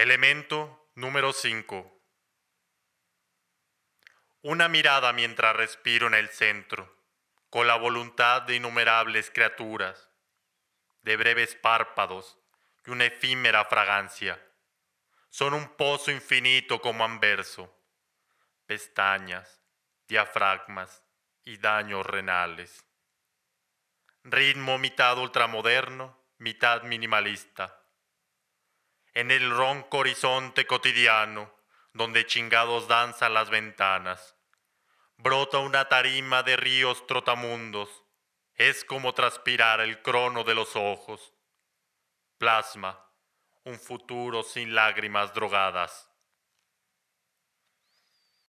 Elemento número 5. Una mirada mientras respiro en el centro, con la voluntad de innumerables criaturas, de breves párpados y una efímera fragancia. Son un pozo infinito como anverso, pestañas, diafragmas y daños renales. Ritmo mitad ultramoderno, mitad minimalista. En el ronco horizonte cotidiano, donde chingados danzan las ventanas, brota una tarima de ríos trotamundos. Es como transpirar el crono de los ojos. Plasma, un futuro sin lágrimas drogadas.